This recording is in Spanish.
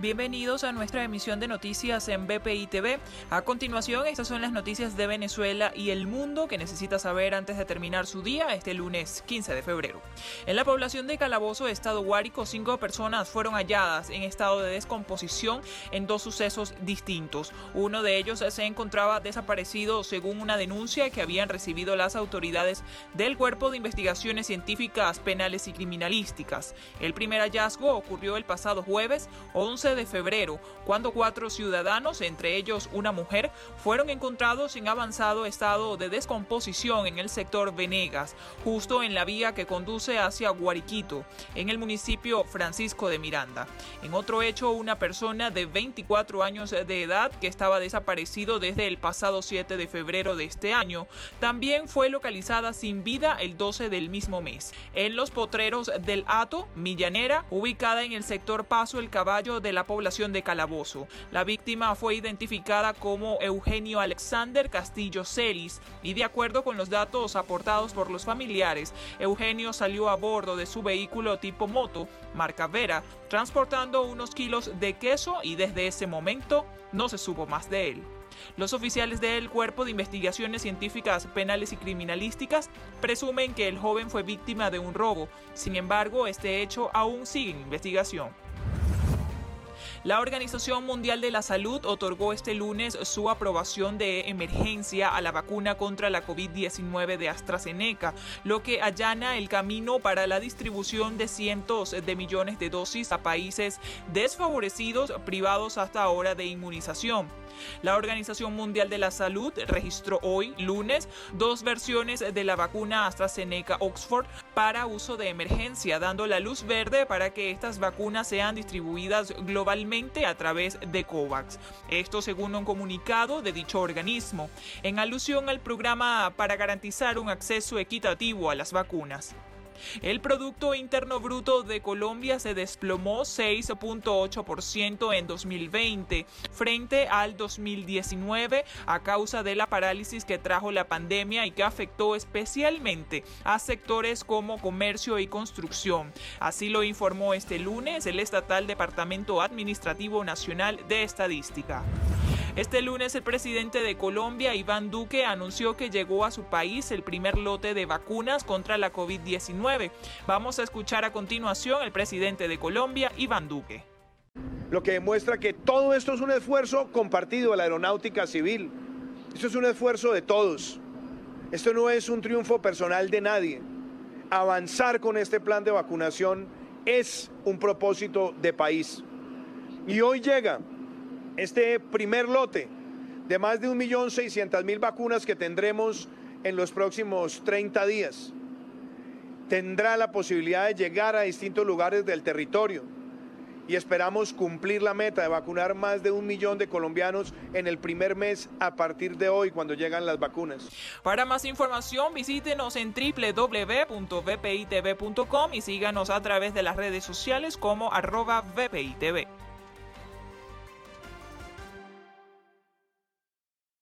Bienvenidos a nuestra emisión de noticias en BPI TV. A continuación, estas son las noticias de Venezuela y el mundo que necesita saber antes de terminar su día este lunes 15 de febrero. En la población de Calabozo, Estado Guárico, cinco personas fueron halladas en estado de descomposición en dos sucesos distintos. Uno de ellos se encontraba desaparecido según una denuncia que habían recibido las autoridades del Cuerpo de Investigaciones Científicas Penales y Criminalísticas. El primer hallazgo ocurrió el pasado jueves 11 de febrero, cuando cuatro ciudadanos, entre ellos una mujer, fueron encontrados en avanzado estado de descomposición en el sector Venegas, justo en la vía que conduce hacia Guariquito, en el municipio Francisco de Miranda. En otro hecho, una persona de 24 años de edad que estaba desaparecido desde el pasado 7 de febrero de este año, también fue localizada sin vida el 12 del mismo mes. En los potreros del Ato, Millanera, ubicada en el sector Paso el Caballo de la población de Calabozo. La víctima fue identificada como Eugenio Alexander Castillo Celis y de acuerdo con los datos aportados por los familiares, Eugenio salió a bordo de su vehículo tipo moto, marca Vera, transportando unos kilos de queso y desde ese momento no se supo más de él. Los oficiales del Cuerpo de Investigaciones Científicas Penales y Criminalísticas presumen que el joven fue víctima de un robo. Sin embargo, este hecho aún sigue en investigación. La Organización Mundial de la Salud otorgó este lunes su aprobación de emergencia a la vacuna contra la COVID-19 de AstraZeneca, lo que allana el camino para la distribución de cientos de millones de dosis a países desfavorecidos privados hasta ahora de inmunización. La Organización Mundial de la Salud registró hoy, lunes, dos versiones de la vacuna AstraZeneca Oxford para uso de emergencia, dando la luz verde para que estas vacunas sean distribuidas globalmente a través de COVAX. Esto según un comunicado de dicho organismo, en alusión al programa para garantizar un acceso equitativo a las vacunas. El Producto Interno Bruto de Colombia se desplomó 6.8% en 2020 frente al 2019 a causa de la parálisis que trajo la pandemia y que afectó especialmente a sectores como comercio y construcción. Así lo informó este lunes el estatal Departamento Administrativo Nacional de Estadística. Este lunes el presidente de Colombia, Iván Duque, anunció que llegó a su país el primer lote de vacunas contra la COVID-19. Vamos a escuchar a continuación al presidente de Colombia, Iván Duque. Lo que demuestra que todo esto es un esfuerzo compartido de la aeronáutica civil. Esto es un esfuerzo de todos. Esto no es un triunfo personal de nadie. Avanzar con este plan de vacunación es un propósito de país. Y hoy llega este primer lote de más de 1.600.000 vacunas que tendremos en los próximos 30 días tendrá la posibilidad de llegar a distintos lugares del territorio y esperamos cumplir la meta de vacunar más de un millón de colombianos en el primer mes a partir de hoy cuando llegan las vacunas. Para más información visítenos en www.vpitv.com y síganos a través de las redes sociales como arroba vpitv.